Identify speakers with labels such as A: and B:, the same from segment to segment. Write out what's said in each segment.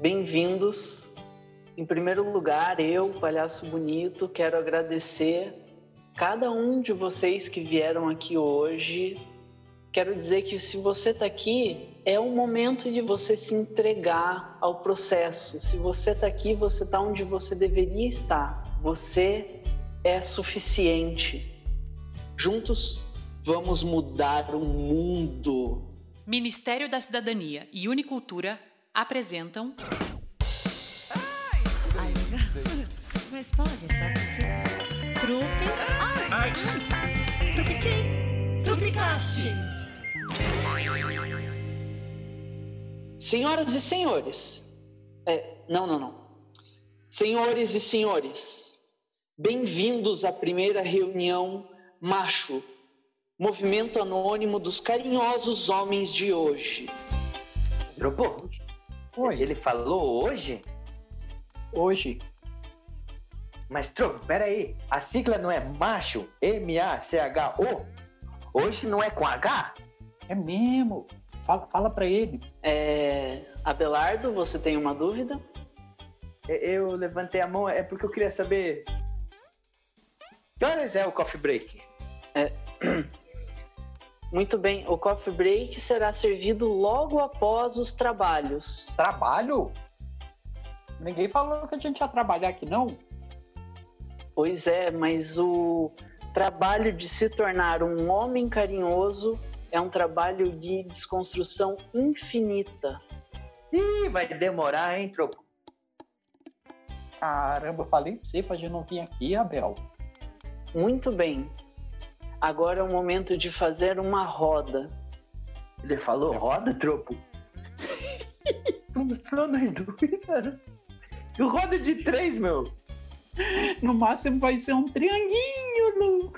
A: bem-vindos. Em primeiro lugar, eu, Palhaço Bonito, quero agradecer cada um de vocês que vieram aqui hoje. Quero dizer que se você está aqui, é o momento de você se entregar ao processo. Se você está aqui, você está onde você deveria estar. Você é suficiente. Juntos vamos mudar o mundo.
B: Ministério da Cidadania e Unicultura apresentam.
C: Ai, mas pode, só porque. Trupe. Ai! Trupe quem? Trupecast!
A: Senhoras e senhores, é, não, não, não. Senhores e senhores, bem-vindos à primeira reunião Macho, Movimento Anônimo dos Carinhosos Homens de hoje.
D: Drobo,
E: Oi,
D: ele falou hoje?
E: hoje.
D: Mas, Tropo, peraí. A sigla não é macho? M-A-C-H-O? Hoje não é com H?
E: É mesmo. Fala, fala pra ele.
A: É, Abelardo, você tem uma dúvida?
D: Eu levantei a mão, é porque eu queria saber. Que horas é o coffee break?
A: Muito bem, o coffee break será servido logo após os trabalhos.
E: Trabalho? Ninguém falou que a gente ia trabalhar aqui, não?
A: Pois é, mas o trabalho de se tornar um homem carinhoso é um trabalho de desconstrução infinita.
D: Ih, vai demorar, hein, Tropo?
E: Caramba, eu falei pra você pra gente não vir aqui, Abel.
A: Muito bem. Agora é o momento de fazer uma roda.
D: Ele falou roda, Tropo? São nós dois, cara? Roda de três, meu.
E: No máximo vai ser um trianguinho, Lu.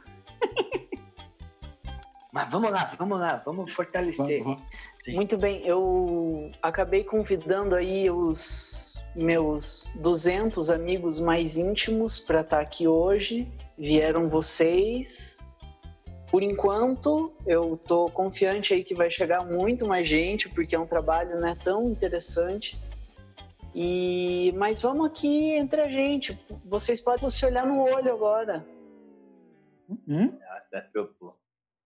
D: Mas vamos lá, vamos lá, vamos fortalecer.
E: Vamos, Sim.
A: Muito bem, eu acabei convidando aí os meus 200 amigos mais íntimos para estar aqui hoje. Vieram vocês. Por enquanto, eu tô confiante aí que vai chegar muito mais gente, porque é um trabalho né, tão interessante. E mas vamos aqui entre a gente. Vocês podem se olhar no olho agora.
E: Hum?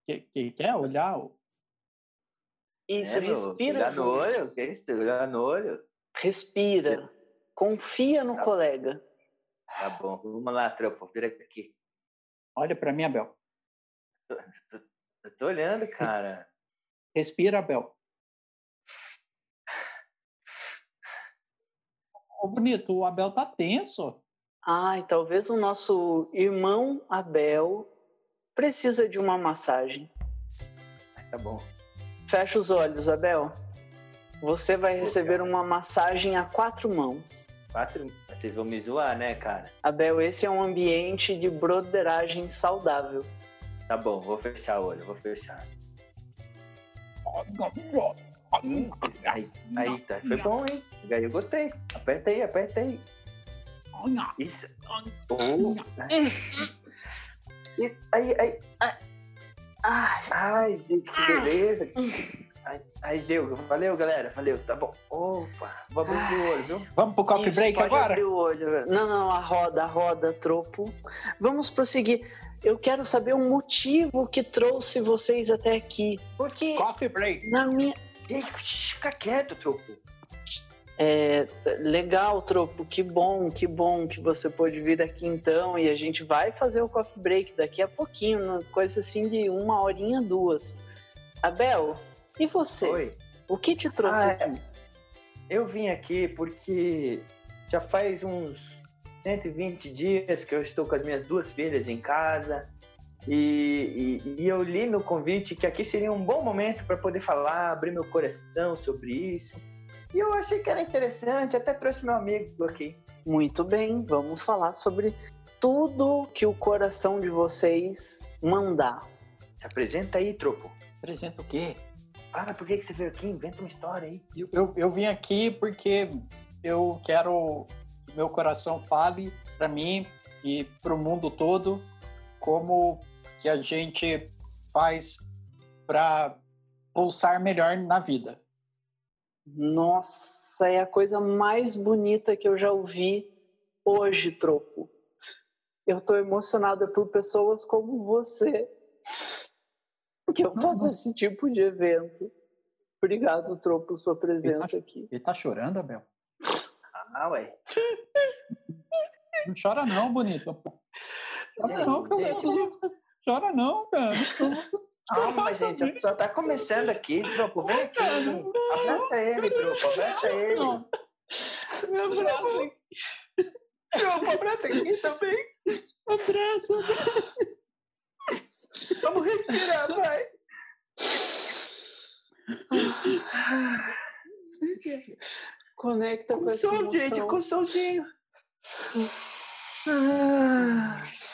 E: Que, que quer olhar? o-
A: Isso,
D: É, meu,
A: respira.
D: Olhar no olho? Que isso? Olhar no olho?
A: Respira. Confia no
D: Tá.
A: colega.
D: Tá bom, vamos lá, Tropo. Vira aqui.
E: Olha pra mim, Abel.
D: Eu tô olhando, cara.
E: Respira, Abel. Ô, bonito, o Abel tá tenso.
A: Ai, talvez o nosso irmão Abel precisa de uma massagem.
D: Tá bom.
A: Fecha os olhos, Abel. Você vai receber uma massagem a quatro mãos.
D: Quatro. Vocês vão me zoar, né, cara?
A: Abel, esse é um ambiente de broderagem saudável.
D: Tá bom, vou fechar o olho, vou fechar. Aí, aí tá. Foi bom, hein? Aí eu gostei. Aperta aí, aperta aí. Isso. Oh. Isso. Aí, aí.
A: Ai,
D: Ai, gente, que beleza. Ai, ai, deu. Valeu, galera. Valeu. Tá bom. Opa, vou abrir o olho, viu?
E: Vamos pro coffee
A: isso,
E: break
A: pode
E: agora?
A: abrir o olho. Não, não, a roda, a roda, tropo. Vamos prosseguir. Eu quero saber o motivo que trouxe vocês até aqui. Porque
E: Coffee break.
A: na minha,
D: Ei, fica quieto, troco.
A: É, legal, Tropo, que bom, que bom que você pôde vir aqui então e a gente vai fazer o coffee break daqui a pouquinho, coisa assim de uma horinha, duas. Abel, e você?
D: Oi.
A: O que te trouxe
D: Ah,
A: aqui?
D: Eu vim aqui porque já faz uns 120 dias que eu estou com as minhas duas filhas em casa e, e- e eu li no convite que aqui seria um bom momento para poder falar, abrir meu coração sobre isso. E eu achei que era interessante, até trouxe meu amigo aqui.
A: Muito bem, vamos falar sobre tudo que o coração de vocês mandar.
D: Se apresenta aí, troco.
E: Apresenta o quê?
D: Fala, por que, que você veio aqui? Inventa uma história aí.
E: Eu, eu, eu vim aqui porque eu quero que meu coração fale para mim e para o mundo todo como que a gente faz para pulsar melhor na vida.
A: Nossa, é a coisa mais bonita que eu já ouvi hoje, Tropo. Eu tô emocionada por pessoas como você. Que eu faço esse tipo de evento. Obrigado, Tropo, por sua presença aqui.
E: Ele tá chorando, Abel?
D: Ah, ué.
E: Não chora não, bonito. Chora não, que eu
D: Gente.
E: Chora não, cara.
D: Calma, gente, só tá começando aqui, Tropo. Vem aqui. Abraça ele, Tropo. Abraça ele.
A: Me abraça.
D: Tropo, abraça aqui também.
E: Abraça.
D: Vamos respirar, vai.
A: Conecta com
D: Com
A: essa
D: som,
A: emoção.
D: gente, com somzinho.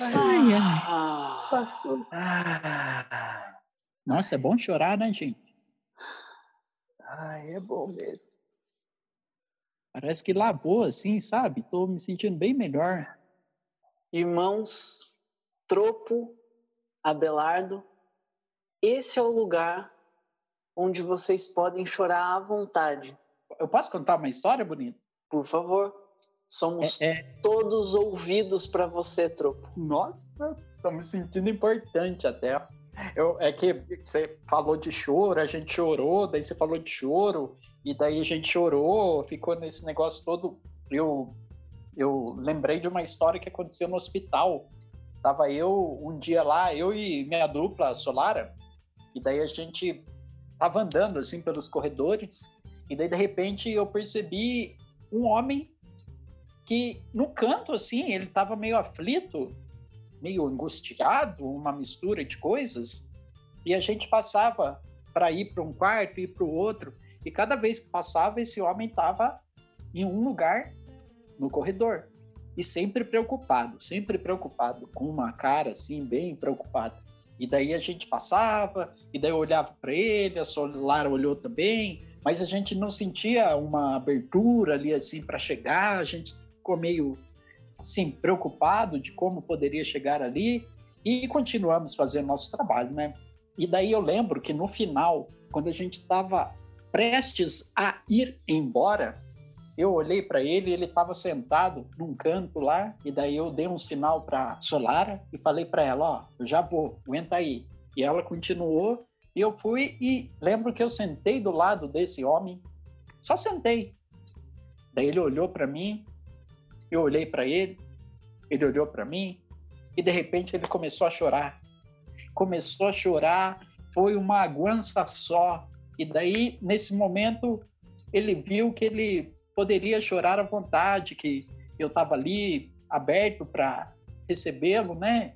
C: Ai, ai.
A: Ah,
D: Pastor. Ah,
E: Nossa, é bom chorar, né, gente?
D: ai, é bom mesmo.
E: Parece que lavou, assim, sabe? Tô me sentindo bem melhor.
A: irmãos, Tropo, Abelardo, esse é o lugar onde vocês podem chorar à vontade.
E: Eu posso contar uma história, bonito?
A: Por favor, somos
E: É,
A: todos ouvidos para você, Tropo.
E: Nossa, tô me sentindo importante até. Eu, é que você falou de choro, a gente chorou, daí você falou de choro, e daí a gente chorou, ficou nesse negócio todo. Eu, eu lembrei de uma história que aconteceu no hospital. Tava eu um dia lá, eu e minha dupla, Solara, e daí a gente tava andando assim pelos corredores, e daí de repente eu percebi um homem que no canto assim, ele tava meio aflito, meio angustiado, uma mistura de coisas, e a gente passava para ir para um quarto, ir para o outro, e cada vez que passava, esse homem estava em um lugar no corredor, e sempre preocupado, sempre preocupado, com uma cara assim, bem preocupada. E daí a gente passava, e daí eu olhava para ele, a Solar olhou também, mas a gente não sentia uma abertura ali assim para chegar, a gente ficou meio assim, preocupado de como poderia chegar ali e continuamos fazendo nosso trabalho, né? E daí eu lembro que no final, quando a gente estava prestes a ir embora, eu olhei para ele, ele estava sentado num canto lá, e daí eu dei um sinal para Solara e falei para ela, ó, eu já vou, aguenta aí. E ela continuou, e eu fui e lembro que eu sentei do lado desse homem, só sentei. Daí ele olhou para mim, eu olhei para ele, ele olhou para mim e de repente ele começou a chorar. Começou a chorar, foi uma aguança só. E daí, nesse momento, ele viu que ele poderia chorar à vontade, que eu estava ali aberto para recebê-lo, né?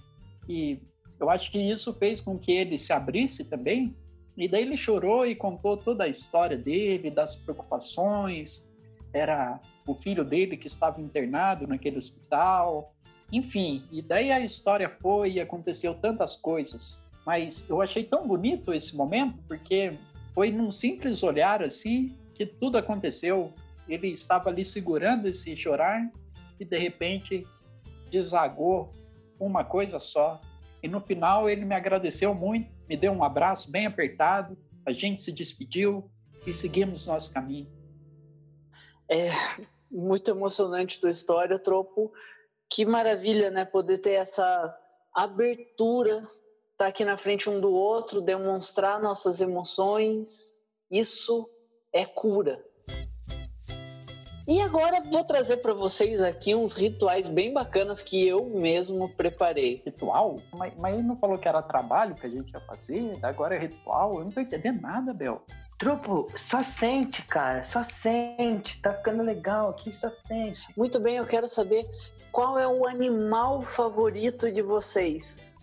E: E eu acho que isso fez com que ele se abrisse também. E daí ele chorou e contou toda a história dele, das preocupações. Era o filho dele que estava internado naquele hospital. Enfim, e daí a história foi e aconteceu tantas coisas. Mas eu achei tão bonito esse momento, porque foi num simples olhar assim que tudo aconteceu. Ele estava ali segurando esse chorar e de repente desagou uma coisa só. E no final ele me agradeceu muito, me deu um abraço bem apertado, a gente se despediu e seguimos nosso caminho.
A: É muito emocionante tua história, Tropo. Que maravilha, né? Poder ter essa abertura, estar tá aqui na frente um do outro, demonstrar nossas emoções. Isso é cura. E agora vou trazer para vocês aqui uns rituais bem bacanas que eu mesmo preparei.
E: Ritual? Mas, mas ele não falou que era trabalho que a gente ia fazer, agora é ritual? Eu não tô entendendo nada, Bel.
D: Tropo, só sente, cara. Só sente. Tá ficando legal aqui, só sente.
A: Muito bem, eu quero saber qual é o animal favorito de vocês.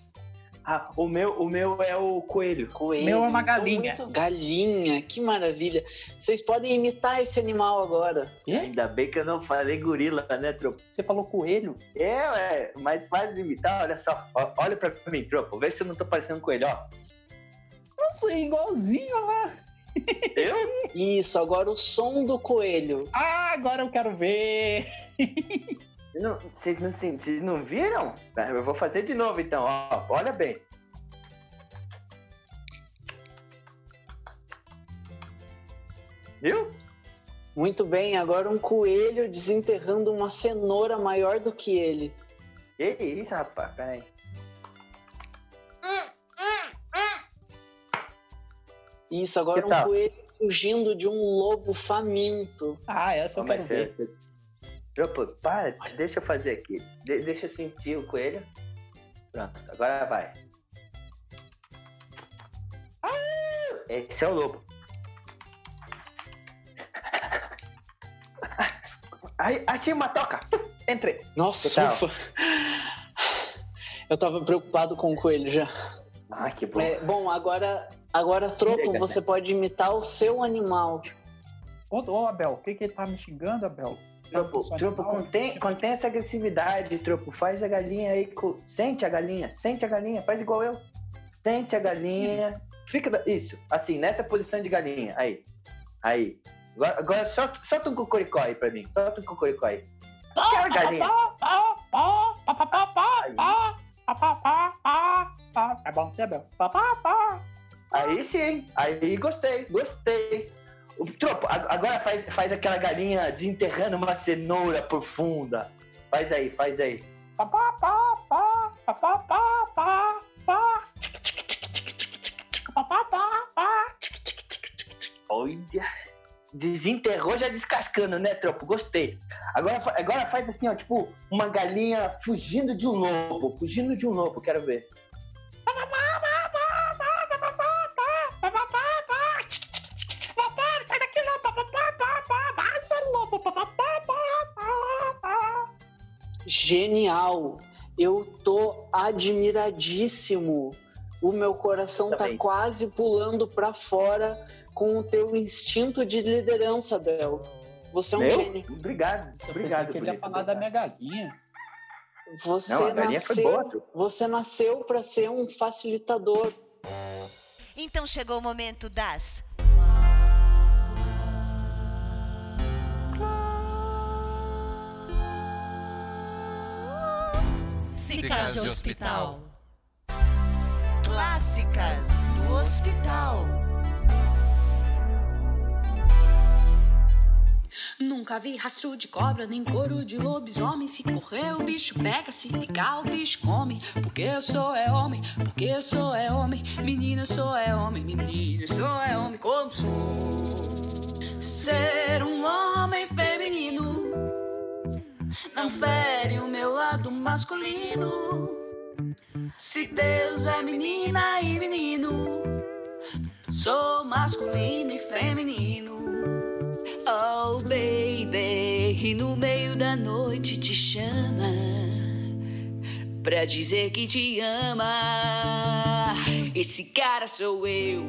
D: Ah, o meu, o meu é o coelho.
A: Coelho.
E: Meu é uma galinha.
A: muito- Galinha, que maravilha. Vocês podem imitar esse animal agora.
E: E?
D: Ainda bem que eu não falei gorila, né, Tropo?
E: Você falou coelho?
D: É, é, mais fácil de imitar, olha só. Olha pra mim, Tropo. Vê se eu não tô parecendo um coelho, ó.
E: Nossa, é igualzinho lá.
D: Eu?
A: Isso, agora o som do coelho.
E: Ah, agora eu quero ver.
D: Não, Vocês não, vocês não viram? Eu vou fazer de novo então, ó. Olha bem. Viu?
A: Muito bem, agora um coelho desenterrando uma cenoura maior do que ele.
D: Que isso, rapaz? Peraí.
A: Isso, agora
D: Que
A: um
D: tal?
A: coelho fugindo de um lobo faminto.
E: Ah, essa eu
D: Como é
E: quero
D: que
E: ver.
D: Tropa, para, deixa eu fazer aqui. De- deixa eu sentir o coelho. Pronto, agora vai. Esse é o lobo. Aí, achei uma toca. Entrei.
A: Nossa, ufa. Eu tava preocupado com o coelho já.
D: Ah, que bom.
A: É, bom, agora, agora Tropo,
D: Chega,
A: você pode imitar o seu animal.
E: Ô, ô, Abel, o que que ele tá me xingando, Abel?
D: Tropo, tropo contém, contém essa agressividade, Tropo. Faz a galinha aí. co- Sente a galinha, sente a galinha, faz igual eu. Sente a galinha. Fica. da- Isso, assim, nessa posição de galinha. Aí. Aí. Agora, agora solta, solta um cocoricó aí pra mim. Solta um cocoricó aí. Aquela galinha.
E: É bom. Pá, pá, pá.
D: Aí sim. Aí gostei, gostei. O tropo, a- agora faz, faz aquela galinha desenterrando uma cenoura profunda. Faz aí, faz aí.
E: Pá, pá, pá, pá.
D: Olha. Desenterrou já descascando, né, tropo? Gostei. Agora, agora faz assim, ó, tipo, uma galinha fugindo de um lobo. Fugindo de um lobo, quero ver.
A: Genial! Eu tô admiradíssimo. O meu coração tá quase pulando pra fora com o teu instinto de liderança, Bel. Você é um
D: Meu?
A: gênio.
D: Obrigado,
E: Eu pensei
D: obrigado.
E: que ele ia
D: bonito,
E: falar da
D: obrigado.
E: minha galinha.
A: Você
D: Não, a galinha foi
A: nasceu, você nasceu para ser um facilitador.
F: Então chegou o momento das.
B: De hospital.
F: Clássicas do hospital.
G: Nunca vi rastro de cobra, nem couro de lobisomem. Se correr, o bicho pega, se ficar, o bicho come. Porque eu sou é homem, porque eu sou é homem. Menina, eu sou é homem, menina, eu sou é homem como sou. Ser um homem feminino não fere lado masculino. Se Deus é menina e menino, sou masculino e feminino. Oh, baby, e no meio da noite te chama pra dizer que te ama. Esse cara sou eu.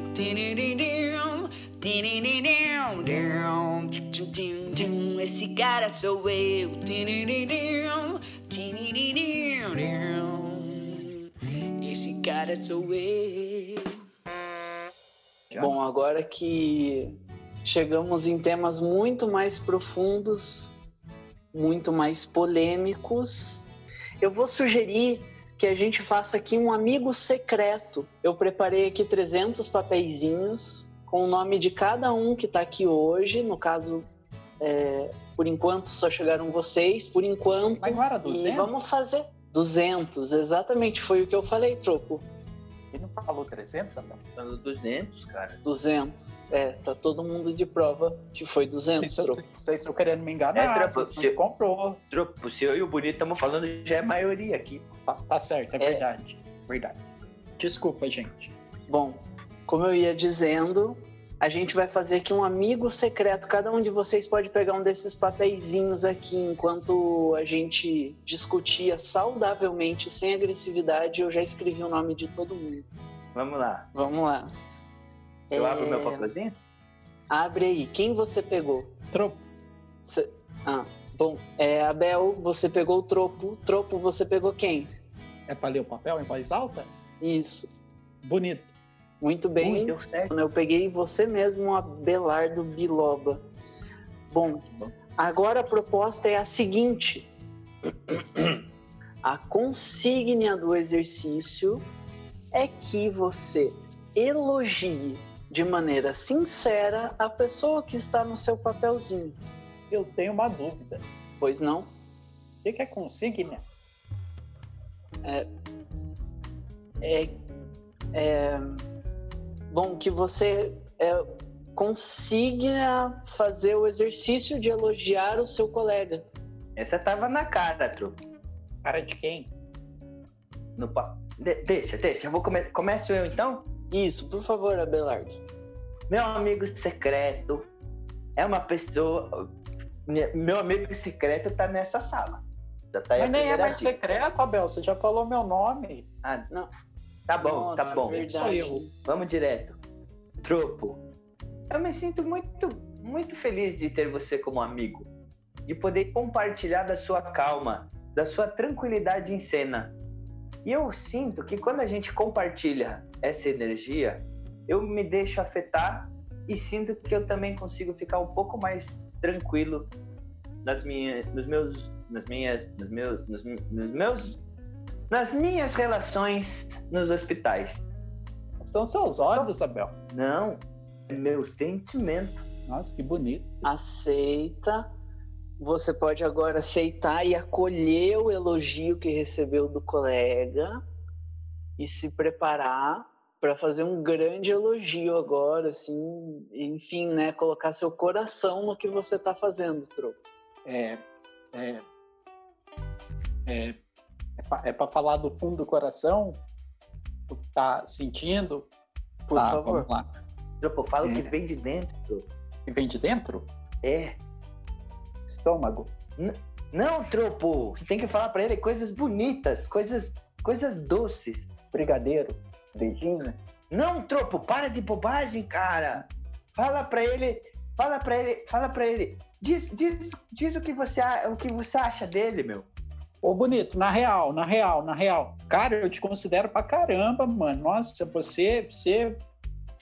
G: Esse cara sou eu. Esse cara sou eu.
A: Bom, agora que chegamos em temas muito mais profundos, muito mais polêmicos, eu vou sugerir que a gente faça aqui um amigo secreto. Eu preparei aqui 300 papeizinhos com o nome de cada um que está aqui hoje. No caso, é, por enquanto só chegaram vocês, por enquanto.
E: Mas não era
A: E
E: 200?
A: vamos fazer 200, exatamente foi o que eu falei, troco.
E: Ele não falou 300, Abel?
D: Falando 200, cara.
A: 200. É, tá todo mundo de prova que foi 200,
E: Vocês
A: troco.
E: vocês estão querendo me enganar,
D: É, tropa,
E: vocês não
D: se-
E: comprou.
D: Tropo, se eu e o Bonito estamos falando, já é maioria aqui.
E: Tá, tá certo, é,
A: É.
E: verdade. Verdade. Desculpa, gente.
A: Bom, como eu ia dizendo, a gente vai fazer aqui um amigo secreto. Cada um de vocês pode pegar um desses papeizinhos aqui enquanto a gente discutia saudavelmente, sem agressividade. Eu já escrevi o nome de todo mundo.
D: Vamos lá.
A: Vamos lá.
D: Eu
A: É,
D: abro meu papelzinho?
A: Abre aí. Quem você pegou?
E: Tropo.
A: Cê- Ah, bom. É, Abel, você pegou o tropo. Tropo, você pegou quem?
E: É pra ler o papel em voz alta?
A: Isso.
E: Bonito.
A: Muito
D: Ui,
A: bem.
D: certo.
A: Eu peguei você mesmo, Abelardo Biloba. Bom, agora a proposta é a seguinte: a consígnia do exercício é que você elogie de maneira sincera a pessoa que está no seu papelzinho.
E: Eu tenho uma dúvida.
A: Pois não?
E: O que é consigna?
A: É, é, bom, que você é, consiga fazer o exercício de elogiar o seu colega.
D: Essa tava na cara, trupe.
E: Cara de quem?
D: No pa... De- deixa, deixa. Eu vou come... Começo eu então?
A: Isso, por favor, Abelardo.
D: Meu amigo secreto é uma pessoa. Me- Meu amigo secreto tá nessa sala. Já tá
E: Mas nem é mais
D: dica.
E: secreto, Abel. Você já falou meu nome.
D: Ah,
A: Não.
D: Tá bom,
A: Nossa,
D: tá bom.
A: verdade.
D: Vamos direto. Tropo. Eu me sinto muito, muito feliz de ter você como amigo. De poder compartilhar da sua calma, da sua tranquilidade em cena. E eu sinto que quando a gente compartilha essa energia, eu me deixo afetar e sinto que eu também consigo ficar um pouco mais tranquilo nas minhas, nos meus, nas minhas, nos meus, nos, nos meus, nas minhas relações nos hospitais.
E: São seus olhos, Abel.
D: Não, é meu sentimento.
E: Nossa, que bonito.
A: Aceita. Você pode agora aceitar e acolher o elogio que recebeu do colega e se preparar para fazer um grande elogio agora, assim, enfim, né, colocar seu coração no que você está fazendo, troco.
E: É, é, é, é, pra, é falar do fundo do coração, o que tá sentindo.
A: Por
E: tá,
A: favor.
E: vamos lá.
D: Tropo, fala o que
E: É.
D: vem de dentro.
E: Que vem de dentro?
D: É.
E: Estômago.
D: Não, Tropo. Você tem que falar pra ele coisas bonitas, coisas, coisas doces.
E: Brigadeiro. Beijinho.
D: Não, Tropo, para de bobagem, cara. Fala pra ele, fala pra ele, fala pra ele. Diz, diz, diz o, que você, o que você acha dele, meu.
E: Ô, bonito, na real, na real, na real. Cara, eu te considero pra caramba, mano. Nossa, você, você,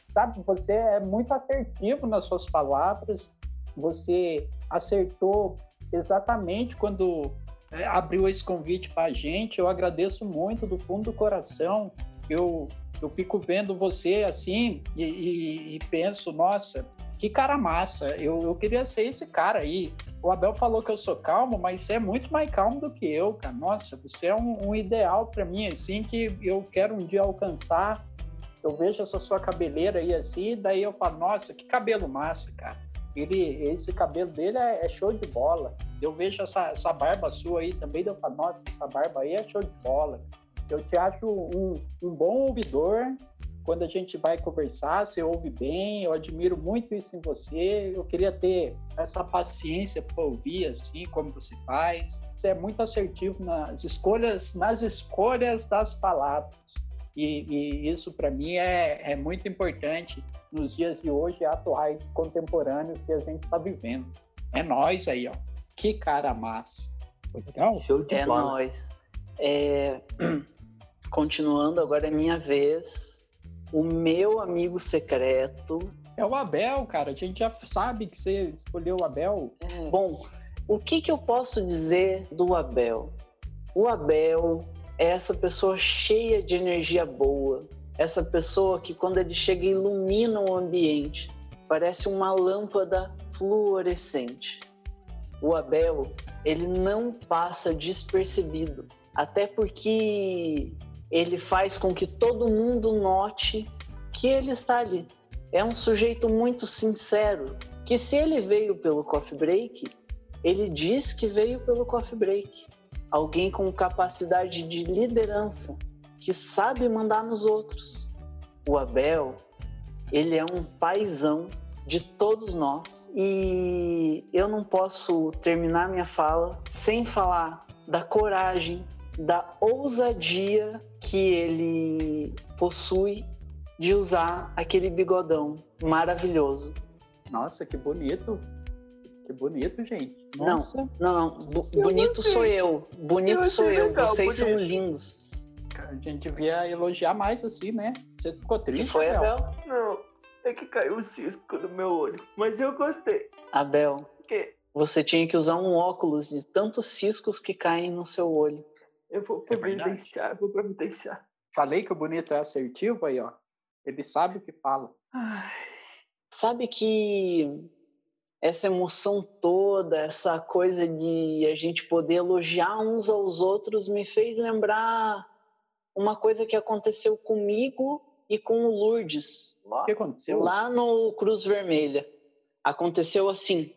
E: sabe, você é muito assertivo nas suas palavras. Você acertou exatamente quando é, abriu esse convite pra gente. Eu agradeço muito do fundo do coração. Eu, eu fico vendo você assim e, e- e penso, nossa, que cara massa. Eu, eu queria ser esse cara aí. O Abel falou que eu sou calmo, mas você é muito mais calmo do que eu, cara. Nossa, você é um, um ideal para mim, assim, que eu quero um dia alcançar. Eu vejo essa sua cabeleira aí assim, daí eu falo, nossa, que cabelo massa, cara. Ele, esse cabelo dele é, é show de bola. Eu vejo essa, essa barba sua aí também, eu falo, nossa, essa barba aí é show de bola. Eu te acho um, um bom ouvidor, quando a gente vai conversar, você ouve bem, eu admiro muito isso em você. Eu queria ter essa paciência para ouvir assim como você faz. Você é muito assertivo nas escolhas, nas escolhas das palavras. E, e isso para mim é, é muito importante nos dias de hoje atuais, contemporâneos que a gente está vivendo. É nós aí, ó. Que cara massa. Legal?
D: Show de
A: É
D: bola.
A: nóis. É, Continuando, agora é minha vez. O meu amigo secreto.
E: É o Abel, cara. A gente já sabe que você escolheu o Abel.
A: É, Bom, o que, que eu posso dizer do Abel? O Abel é essa pessoa cheia de energia boa. Essa pessoa que, quando ele chega, ilumina o ambiente. Parece uma lâmpada fluorescente. O Abel, ele não passa despercebido. Até porque ele faz com que todo mundo note que ele está ali. É um sujeito muito sincero, que se ele veio pelo coffee break, ele diz que veio pelo coffee break. Alguém com capacidade de liderança, que sabe mandar nos outros. O Abel, ele é um paizão de todos nós. E eu não posso terminar minha fala sem falar da coragem, da ousadia que ele possui de usar aquele bigodão maravilhoso.
E: Nossa, que bonito. Que bonito, gente.
A: Não.
E: Nossa.
A: Não, não,
D: Eu
A: bonito sou eu. Bonito
D: Eu
A: sou eu.
D: legal,
A: Vocês são
D: bonito.
A: lindos.
E: A gente devia elogiar mais assim, né? Você ficou
A: Que
E: triste,
A: foi,
E: Abel?
A: Abel?
D: Não, é que caiu um cisco no meu olho. Mas eu gostei.
A: Abel,
D: Porque
A: você tinha que usar um óculos de tantos ciscos que caem no seu olho.
D: Eu vou
E: É
D: providenciar, vou providenciar.
E: Falei que o bonito é assertivo aí, ó. Ele sabe o que fala.
A: Sabe que essa emoção toda, essa coisa de a gente poder elogiar uns aos outros me fez lembrar uma coisa que aconteceu comigo e com o Lourdes,
E: O que aconteceu?
A: lá no Cruz Vermelha. Aconteceu assim: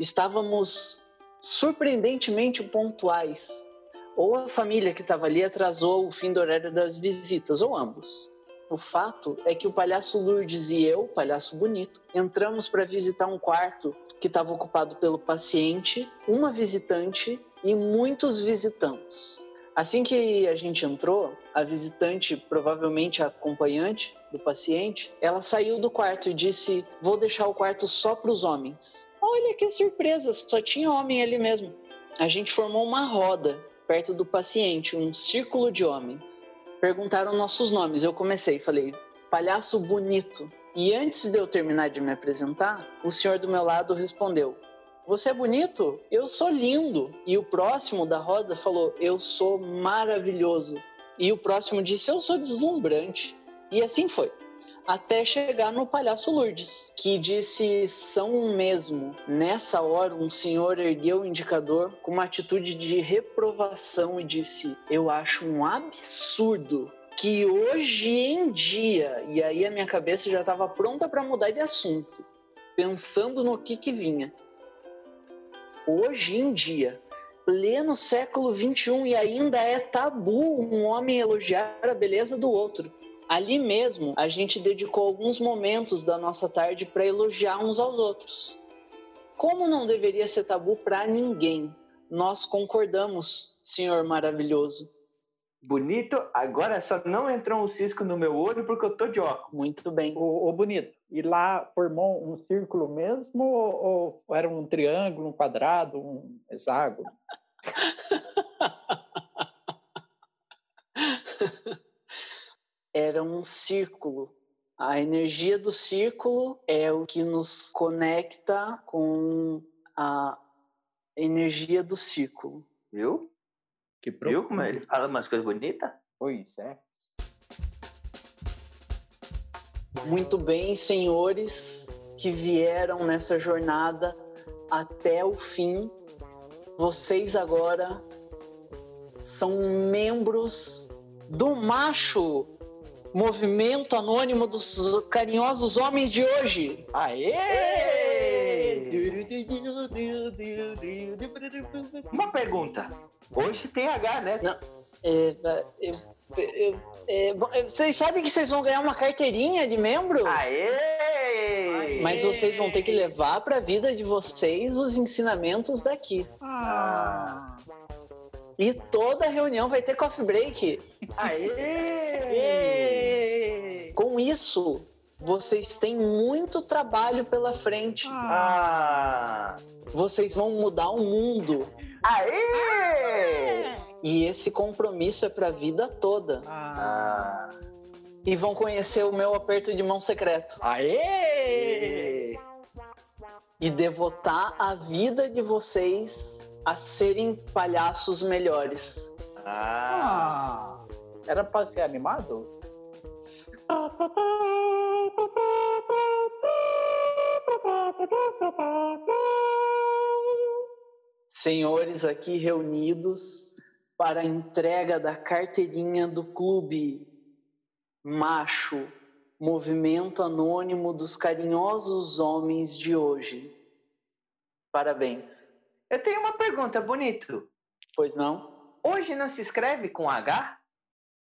A: estávamos surpreendentemente pontuais. Ou a família que estava ali atrasou o fim do horário das visitas, ou ambos. O fato é que o palhaço Lourdes e eu, palhaço bonito, entramos para visitar um quarto que estava ocupado pelo paciente, uma visitante e muitos visitantes. Assim que a gente entrou, a visitante, provavelmente a acompanhante do paciente, ela saiu do quarto e disse: Vou deixar o quarto só para os homens. Olha que surpresa, só tinha homem ali mesmo. A gente formou uma roda perto do paciente, um círculo de homens. Perguntaram nossos nomes. Eu comecei, falei: Palhaço bonito. E antes de eu terminar de me apresentar, o senhor do meu lado respondeu: Você é bonito? Eu sou lindo. E o próximo da roda falou: Eu sou maravilhoso. E o próximo disse: Eu sou deslumbrante. E assim foi. Até chegar no palhaço Lourdes, que disse: São mesmo. Nessa hora, um senhor ergueu o indicador com uma atitude de reprovação e disse: Eu acho um absurdo que hoje em dia, e aí a minha cabeça já estava pronta para mudar de assunto, pensando no que que vinha. Hoje em dia, pleno século 21 e ainda é tabu um homem elogiar a beleza do outro. Ali mesmo, a gente dedicou alguns momentos da nossa tarde para elogiar uns aos outros. Como não deveria ser tabu para ninguém, nós concordamos, senhor maravilhoso.
D: Bonito, agora só não entrou um cisco no meu olho porque eu tô de óculos.
A: Muito bem.
E: Ô, ô, bonito. E lá formou um círculo mesmo ou, ou era um triângulo, um quadrado, um hexágono?
A: Era um círculo. A energia do círculo é o que nos conecta com a energia do círculo.
D: Viu?
E: Que
D: Viu como ele fala umas coisas bonitas?
E: Pois é.
A: Muito bem, senhores que vieram nessa jornada até o fim. Vocês agora são membros do macho movimento anônimo dos carinhosos homens de hoje.
E: Aê!
D: Uma pergunta. Hoje tem H, né?
A: Não, é, eu- eu- é, bom, é, vocês sabem que vocês vão ganhar uma carteirinha de membro?
D: Aê!
A: Mas vocês vão ter que levar para a vida de vocês os ensinamentos daqui.
E: Ah!
A: E toda reunião vai ter coffee break.
D: Aê!
A: Com isso, vocês têm muito trabalho pela frente.
D: Ah!
A: Vocês vão mudar o mundo.
D: Aê!
A: E esse compromisso é para a vida toda.
D: Ah!
A: E vão conhecer o meu aperto de mão secreto.
E: Aê!
A: E devotar a vida de vocês a serem palhaços melhores.
D: Ah!
E: Era pra ser animado?
A: Senhores aqui reunidos para a entrega da carteirinha do clube Macho, Movimento Anônimo dos Carinhosos Homens de hoje. Parabéns.
D: Eu tenho uma pergunta, bonito.
A: Pois não?
D: Hoje não se escreve com H?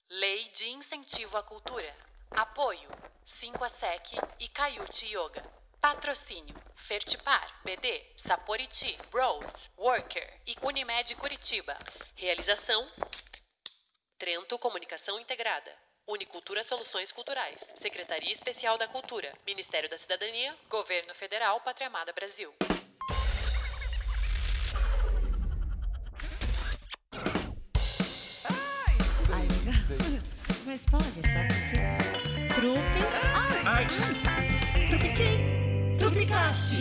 B: Lei de Incentivo à Cultura. Apoio: 5 a SEC e Caiute Yoga. Patrocínio: Fertipar, BD, Saporiti, Rose, Worker e Unimed Curitiba. Realização: Trento Comunicação Integrada. Unicultura Soluções Culturais. Secretaria Especial da Cultura. Ministério da Cidadania. Governo Federal. Pátria Amada Brasil.
F: mas pode, é só porque. Trupe. Ai! Ai. Ai. Trupiquei! Trupicast!